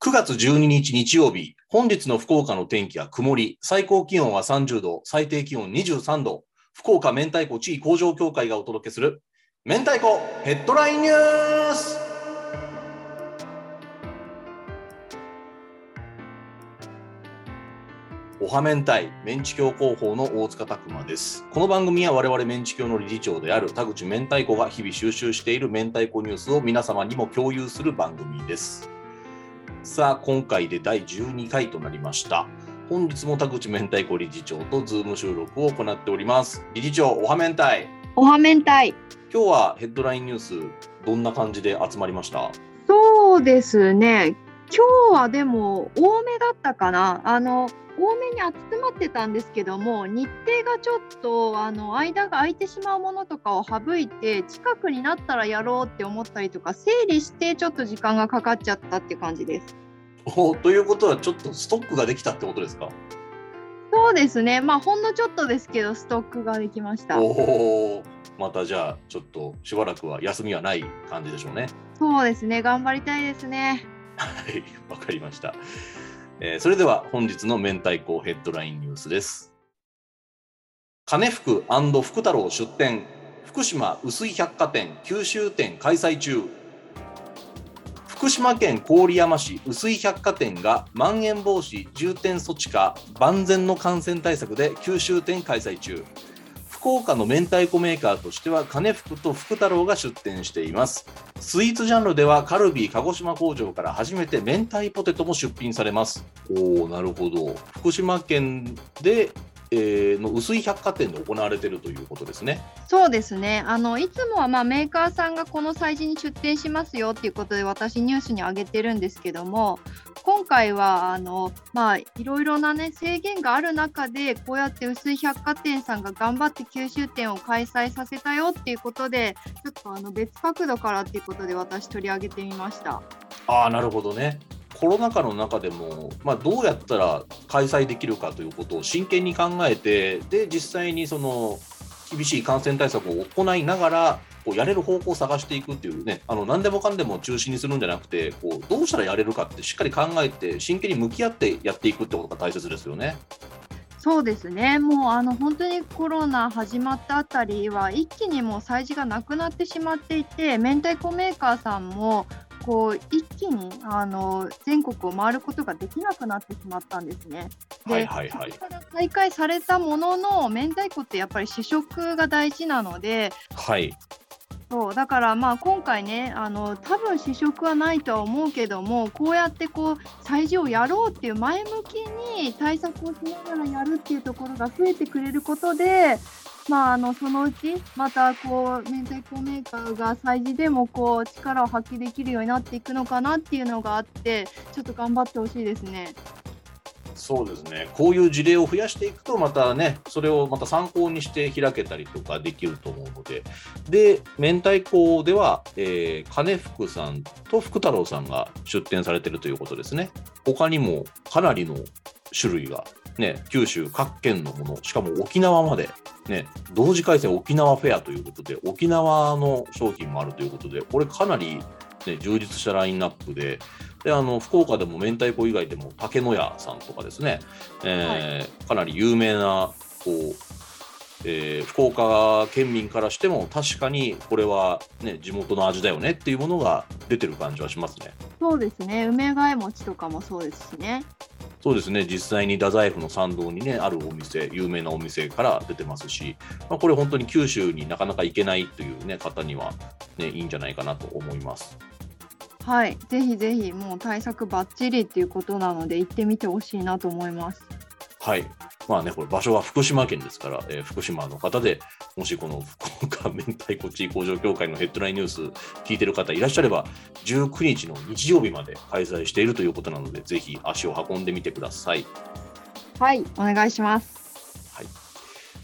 9月12日日曜日、本日の福岡の天気は曇り、最高気温は30度、最低気温23度、福岡明太子地位向上協会がお届けする、明太子ヘッドラインニュースおは明太、メンチ協広報の大塚拓馬です。この番組は我々メンチ協の理事長である田口明太子が日々収集している明太子ニュースを皆様にも共有する番組です。さあ、今回で第12回となりました。本日も田口明太子理事長とズーム収録を行っております。理事長、おは明太。おは明太。今日はヘッドラインニュース、どんな感じで集まりました？そうですね。今日はでも多めだったかな。あの多めに集まってたんですけども、日程がちょっとあの間が空いてしまうものとかを省いて、近くになったらやろうって思ったりとか、整理してちょっと時間がかかっちゃったって感じです。おということは、ちょっとストックができたってことですか？そうですね。まあほんのちょっとですけど、ストックができました。おお、またじゃあ、ちょっとしばらくは休みはない感じでしょうね。そうですね。頑張りたいですね。はい、わかりました。えーそれでは本日の明太子ヘッドラインニュースです。金福福太郎出店、福島薄い百貨店九州店開催中。福島県郡山市薄い百貨店がまん延防止重点措置下万全の感染対策で九州店開催中。福岡の明太子メーカーとしては金福と福太郎が出店しています。スイーツジャンルではカルビー鹿児島工場から初めて明太ポテトも出品されます。おお、なるほど。福島県で、えーの薄い百貨店で行われているということですね。そうですね。あのいつもはまあメーカーさんがこの催事に出店しますよっていうことで私ニュースに上げてるんですけども、今回はあのまあいろいろなね制限がある中でこうやって薄い百貨店さんが頑張って九州店を開催させたよっていうことで、ちょっとあの別角度からっていうことで私取り上げてみました。ああ、なるほどね。コロナ禍の中でも、まあ、どうやったら開催できるかということを真剣に考えて、で、実際にその厳しい感染対策を行いながら、こうやれる方向を探していくっていうね、あの何でもかんでも中止にするんじゃなくて、こうどうしたらやれるかってしっかり考えて、真剣に向き合ってやっていくってことが大切ですよね。そうですね、もうあの本当にコロナ始まったあたりは、一気にもう催事がなくなってしまっていて、明太子メーカーさんも、こう一気にあの全国を回ることができなくなってしまったんですね。で、はいはいから再開されたものの、明太子ってやっぱり試食が大事なので、はい。そうだからまあ今回ねあの多分試食はないとは思うけどもこうやってこう催事をやろうっていう前向きに対策をしながらやるっていうところが増えてくれることでまあ、あのそのうちまたこう明太子メーカーが催事でもこう力を発揮できるようになっていくのかなっていうのがあってちょっと頑張ってほしいですね。そうですね、こういう事例を増やしていくと、またね、それをまた参考にして開けたりとかできると思うので、で、明太子では、えー金福さんと福太郎さんが出店されてるということですね。他にもかなりの種類が、ね、九州各県のもの、しかも沖縄まで、ね、同時開催沖縄フェアということで、沖縄の商品もあるということで、これかなり、ね、充実したラインナップで、であの福岡でも明太子以外でも竹野屋さんとかですね、えーかなり有名なこう、えー福岡県民からしても確かにこれは、ね、地元の味だよねっていうものが出てる感じはしますね。そうですね梅ヶえ餅とかもそうですしね。そうですね実際に太宰府の参道に、ね、あるお店有名なお店から出てますし、まあ、これ本当に九州になかなか行けないという、ね、方には、ね、いいんじゃないかなと思います。はい、ぜひぜひもう対策ばっちりっていうことなので行ってみてほしいなと思います。はい。まあね、これ場所は福島県ですから、えー福島の方で、もしこの福岡明太子地位工場協会のヘッドラインニュース聞いてる方いらっしゃれば、19日の日曜日まで開催しているということなので、ぜひ足を運んでみてください。はい、お願いします。はい。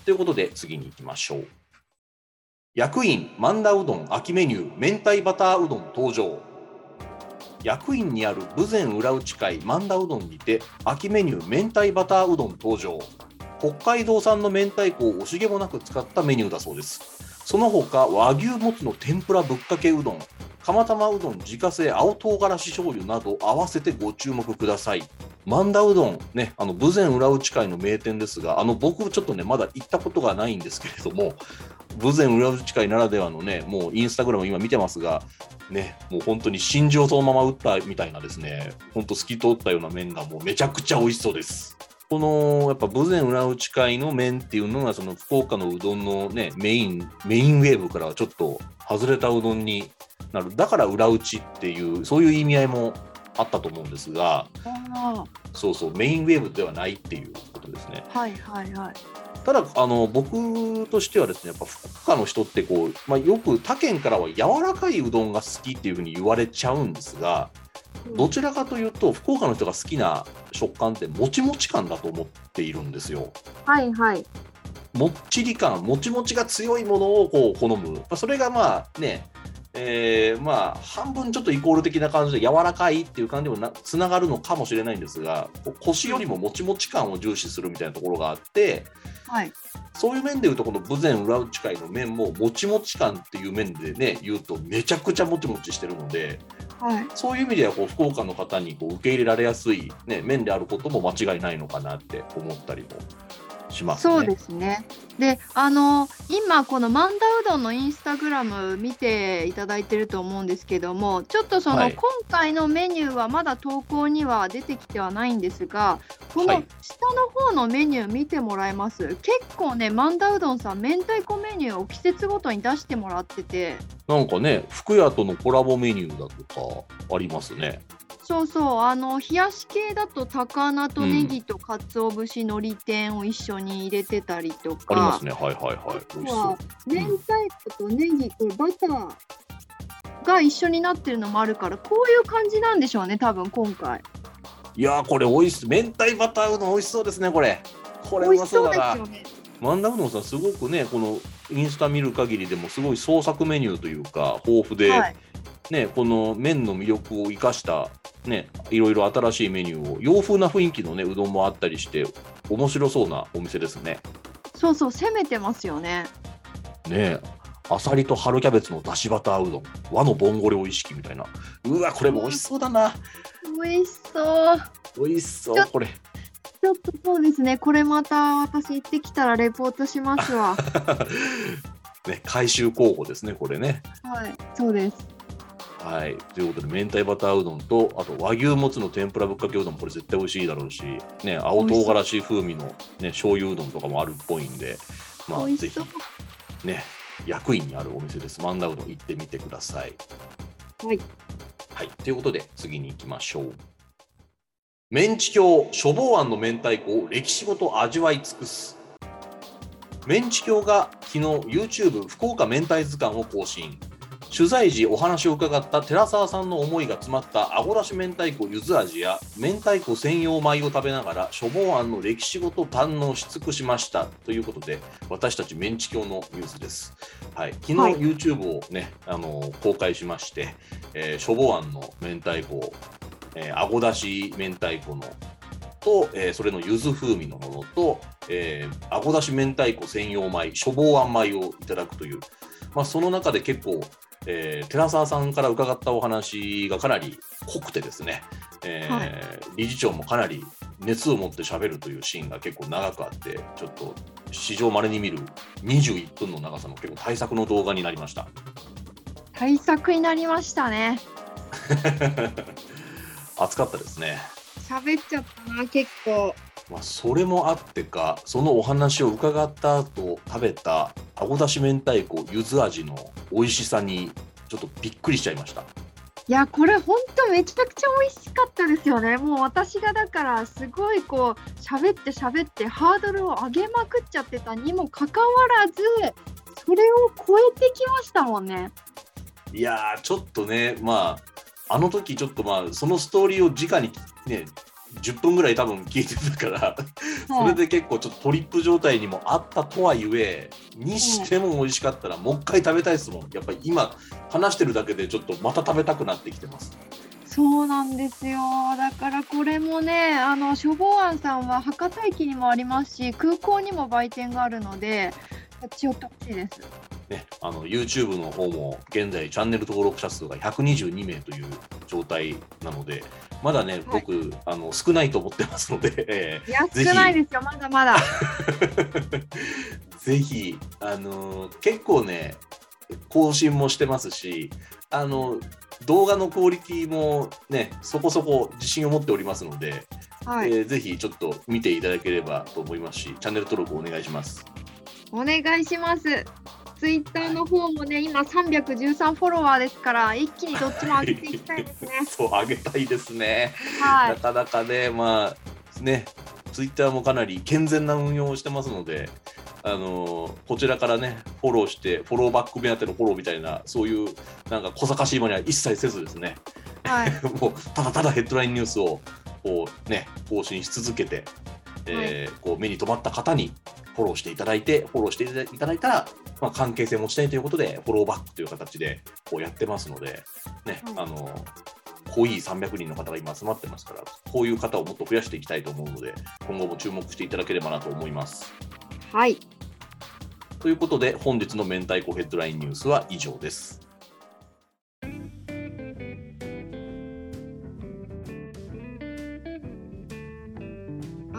ということで、次に行きましょう。役員万田うどん秋メニュー明太バターうどん登場。役員にある豊前裏内会万田うどんにて秋メニュー明太バターうどん登場北海道産の明太子を惜しげもなく使ったメニューだそうですその他和牛もつの天ぷらぶっかけうどん釜玉うどん自家製青唐辛子醤油など合わせてご注目ください。万田うどん、ね、あの、豊前裏内会の名店ですが、あの、僕ちょっとね、まだ行ったことがないんですけれども、豊前裏内会ならではのね、もうインスタグラム今見てますが、ね、もう本当に真珠をそのまま打ったみたいなですね、本当透き通ったような麺がもうめちゃくちゃ美味しそうです。このやっぱ豊前裏内会の麺っていうのがその福岡のうどんのねメインメインウェーブからはちょっと外れたうどんになるだから裏打ちっていうそういう意味合いもあったと思うんですがあそうそうメインウェーブではないっていうことですねあ、はいはいはい。ただあの僕としてはですねやっぱ福岡の人ってこう、まあ、よく他県からは柔らかいうどんが好きっていうふうに言われちゃうんですがどちらかというと福岡の人が好きな食感ってもちもち感だと思っているんですよ。はいはい。もっちり感、もちもちが強いものをこう好む。まあそれがまあね、えーまあ半分ちょっとイコール的な感じで柔らかいっていう感じにもなつながるのかもしれないんですが、腰よりももちもち感を重視するみたいなところがあって、はい。そういう面でいうと、この豊前裏打ち会の面ももちもち感っていう面でね、言うとめちゃくちゃもちもちしてるので、はい。そういう意味ではこう福岡の方にこう受け入れられやすい、ね、面であることも間違いないのかなって思ったりもしますね。そうですね。で、あの今この万田うどんのインスタグラム見ていただいてると思うんですけども、ちょっとその、はい今回のメニューはまだ投稿には出てきてはないんですが、このはい下の方のメニュー見てもらえます？結構ね、万田うどんさん明太子メニューを季節ごとに出してもらってて、なんかね、福屋とのコラボメニューだとかありますね。そうそう、あの冷やし系だと高菜とネギと鰹節のり天を一緒に入れてたりとか。ありますね。はいはいはい。美味しそう。明太子とネギとバターが一緒になってるのもあるからこういう感じなんでしょうね多分今回いやー、これ美味しい。明太バターうどん美味しそうですね、これ。これ美味しそう。ですよね万田うどんさん、すごくね、このインスタ見る限りでも、すごい創作メニューというか、豊富で、はいね、この麺の魅力を生かした、ね、いろいろ新しいメニューを、洋風な雰囲気のね、うどんもあったりして、面白そうなお店ですね。そうそう攻めてますよねねあさりと春キャベツのだしバターうどん、和のボンゴレを意識みたいな。うわ、これも美味しそうだな。美味しそう美味しそう、これ。ちょっとそうですねこれまた私行ってきたらレポートしますわ ね、回収候補ですね、これね。はいそうですはい。ということで、明太バターうどんと、あと和牛もつの天ぷらぶっかけうどん、これ絶対美味しいだろうし、ね、青唐辛子風味の、ね、醤油うどんとかもあるっぽいんで、まあ、ぜひね、役員にあるお店です。万田うどん行ってみてください。はいはい。ということで、次に行きましょう。メンチ協処方案の明太子を歴史ごと味わい尽くす。メンチ協が昨日 YouTube 福岡明太図鑑を更新。取材時お話を伺った寺澤さんの思いが詰まったあごだし明太子ゆず味や明太子専用米を食べながら処方案の歴史ごと堪能し尽くしましたということで私たちメンチ協のニュースです。はい、昨日はい。YouTube をね、あの公開しまして、えー、処方案の明太子、えー、あごだし明太子のと、えーそれの柚子風味のものと、えー、あごだし明太子専用米、処方案米をいただくという、まあ、その中で結構、えー寺澤さんから伺ったお話がかなり濃くてですね、えーはい理事長もかなり熱を持って喋るというシーンが結構長くあって、ちょっと史上稀に見る21分の長さの結構対策の動画になりました。対策になりましたね 熱かったですね。喋っちゃったな結構まあ、それもあってか、そのお話を伺った後食べたあごだし明太子ゆず味の美味しさにちょっとびっくりしちゃいました。いやこれほんとめちゃくちゃ美味しかったですよねもう私がだからすごいこう喋って喋ってハードルを上げまくっちゃってたにもかかわらずそれを超えてきましたもんねいやー、ちょっとね、まあ、あの時ちょっとまあ、そのストーリーを直にね、10分ぐらい多分聞いてたから、それで結構ちょっとトリップ状態にもあったとはいえ、にしても美味しかったら、もう一回食べたいですもん。やっぱり今、話してるだけでちょっとまた食べたくなってきてます。そうなんですよだからこれもねあの処方案さんは博多駅にもありますし空港にも売店があるので立ち寄ってほしいですね、あの YouTube の方も現在チャンネル登録者数が122名という状態なので、まだね、はい僕、あの少ないと思ってますので、えいや、少ないですよ、まだまだ。ー ぜひ、あのー結構ね、更新もしてますし、あの動画のクオリティもね、そこそこ自信を持っておりますので、はい。えーぜひちょっと見ていただければと思いますし、チャンネル登録お願いします。お願いします。ツイッターの方もね、今313フォロワーですから、一気にどっちも上げていきたいですね。そう、あげたいですね。は。ないかなかね、まあ、ね、ツイッターもかなり健全な運用をしてますので、あのーこちらからね、フォローして、フォローバック目当てのフォローみたいな、そういう、なんか小賢しいものは一切せずですね、はい。もう、ただただヘッドラインニュースを、こうね、更新し続けて、えーこう目に留まった方にフォローしていただいて、フォローしていただいたら、まあ、関係性を持ちたいということで、フォローバックという形でこうやってますので、ね、うんあの、濃い300人の方が今集まってますから、こういう方をもっと増やしていきたいと思うので、今後も注目していただければなと思います。はい。ということで、本日の明太子ヘッドラインニュースは以上です。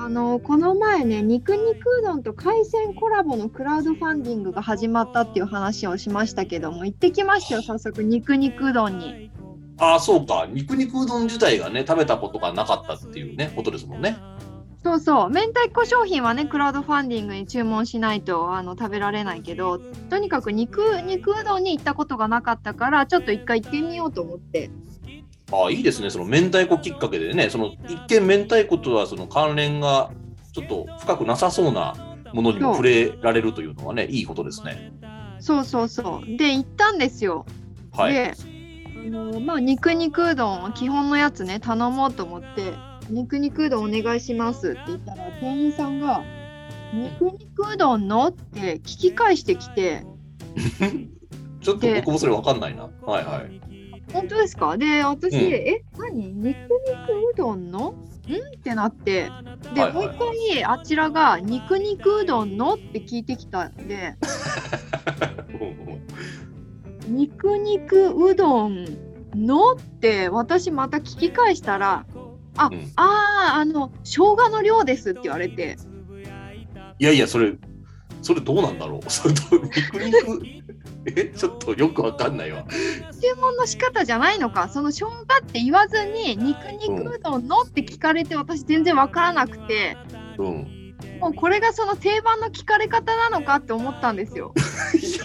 あのこの前ね、肉肉うどんと海鮮コラボのクラウドファンディングが始まったっていう話をしましたけども、行ってきましたよ、早速、肉肉うどんに。ああ、そうか、肉肉うどん自体がね、食べたことがなかったっていうね、ことですもんね。そうそう、明太子商品はね、クラウドファンディングに注文しないとあの食べられないけど、とにかく肉肉うどんに行ったことがなかったから、ちょっと一回行ってみようと思って。ああ、いいですね。その明太子きっかけでね、その一見明太子とはその関連がちょっと深くなさそうなものにも触れられるというのはね、いいことですね。そうそうそう。で、行ったんですよ。はい。で、あのまあ、肉肉うどん、基本のやつね、頼もうと思って、肉肉うどんお願いしますって言ったら、店員さんが、肉肉うどんのって聞き返してきて、ちょっと僕もそれわかんないな。はいはい。本当ですか？で、私、うん。え、何？肉肉うどんの？ん？ってなって、で、はいはいもう一回、あちらが肉肉うどんの？って聞いてきたんで、肉肉うどんの？って私また聞き返したら、あ、うん。あーあの生姜の量ですって言われて、いやいや、それ、それどうなんだろう？それと肉肉、え、ちょっとよくわかんないわ。注文の仕方じゃないのか、その生姜って言わずに肉肉うどんのって聞かれて私全然わからなくて、うん。もうこれがその定番の聞かれ方なのかって思ったんですよ。いや、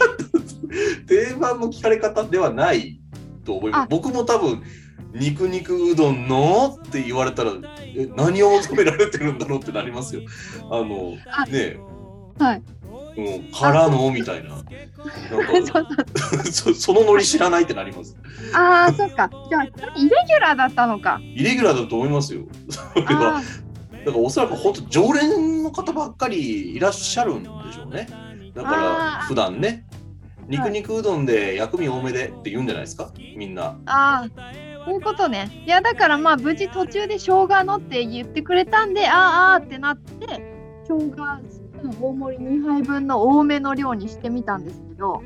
定番の聞かれ方ではないと思いますあ。僕も多分、肉肉うどんのって言われたら、え何を求められてるんだろうってなりますよ。あの、あねはい。え、うん、からのみたいな。なん そうかそそのノリ知らないってなります。ああ、そっか。じゃあ、イレギュラーだったのか。イレギュラーだと思いますよ。それは。あだからおそらく本当常連の方ばっかりいらっしゃるんでしょうね。だから普段ね、肉肉うどんで薬味多めでって言うんじゃないですか、みんな。あああ、そういうことね。いや、だからまあ、無事途中で生姜のって言ってくれたんで、ああ、ああってなって、生姜大盛り2杯分の多めの量にしてみたんですけど、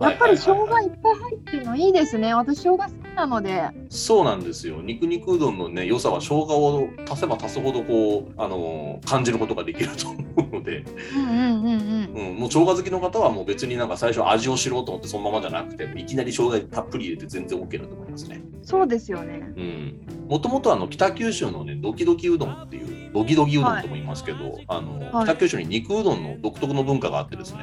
やっぱり生姜いっぱい入ってるのいいですね。私、生姜なので。そうなんですよ。肉肉うどんのね、良さは生姜を足せば足すほどこう、あのー感じることができると思うので、もう生姜好きの方はもう別になんか最初味を知ろうと思ってそのままじゃなくて、いきなり生姜たっぷり入れて全然 OK だと思いますね。そうですよね。うん。もともとあの北九州のね、ドキドキうどんっていう、ドキドキうどんとも言いますけど、あの、はい北九州に肉うどんの独特の文化があってですね、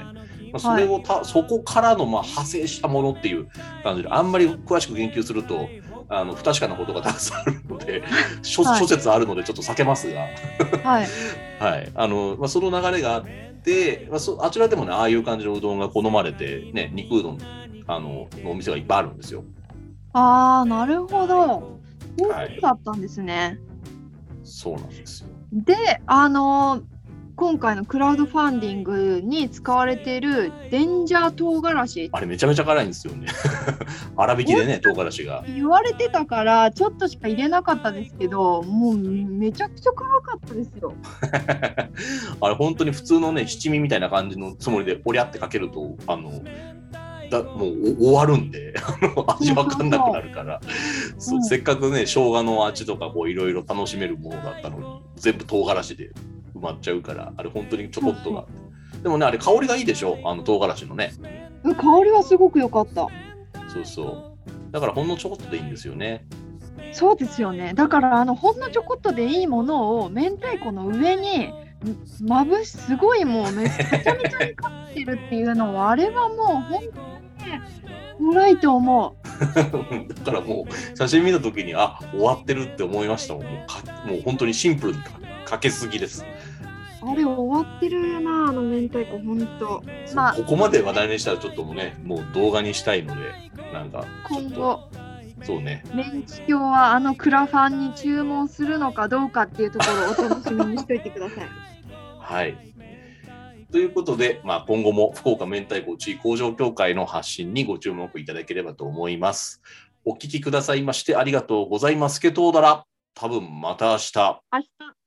まあ、それをた、そこからのまあ派生したものっていう感じで、あんまり詳しく言及すると、あの不確かなことがたくさんあるので、諸はい諸説あるのでちょっと避けますが、はい。はい、あの、まあ、その流れがあって、まあ、そあちらでもね、ああいう感じのうどんが好まれて、ね、肉うどんあののお店がいっぱいあるんですよ。ああ、なるほど。そうだったんですね。そうなんですよ。で、あのー今回のクラウドファンディングに使われているデンジャー唐辛子あれめちゃめちゃ辛いんですよね。粗挽きでね、唐辛子が。言われてたからちょっとしか入れなかったですけどもうめちゃくちゃ辛かったですよ。あれ本当に普通のね、七味みたいな感じのつもりで、おりゃってかけると、あの、だもう終わるんで 味わかんなくなるから、せっかくね生姜の味とかこういろいろ楽しめるものだったのに全部唐辛子で埋まっちゃうからあれ本当にちょこっとが。でもねあれ香りがいいでしょ？あの唐辛子のね。うん。香りはすごく良かった。そうそう。だからほんのちょこっとでいいんですよね。そうですよね。だからあのほんのちょこっとでいいものを明太子の上にんまぶしすごいもうめめちゃめちゃにかってるっていうのはあれはもう本当にね辛いと思う。だからもう写真見た時にあ終わってるって思いましたもん。もうかもう本当にシンプルにかかけすぎですあれ終わってるなあの明太子本当。まあここまで話題にしたらちょっともうねもう動画にしたいのでなんか今後そうねメンチ教はあのクラファンに注文するのかどうかっていうところをお楽しみにしといてください。はい。ということで、まあ、今後も福岡明太子地位工場協会の発信にご注目いただければと思います。お聞きくださいましてありがとうございます。けとうだら、多分また明日。明日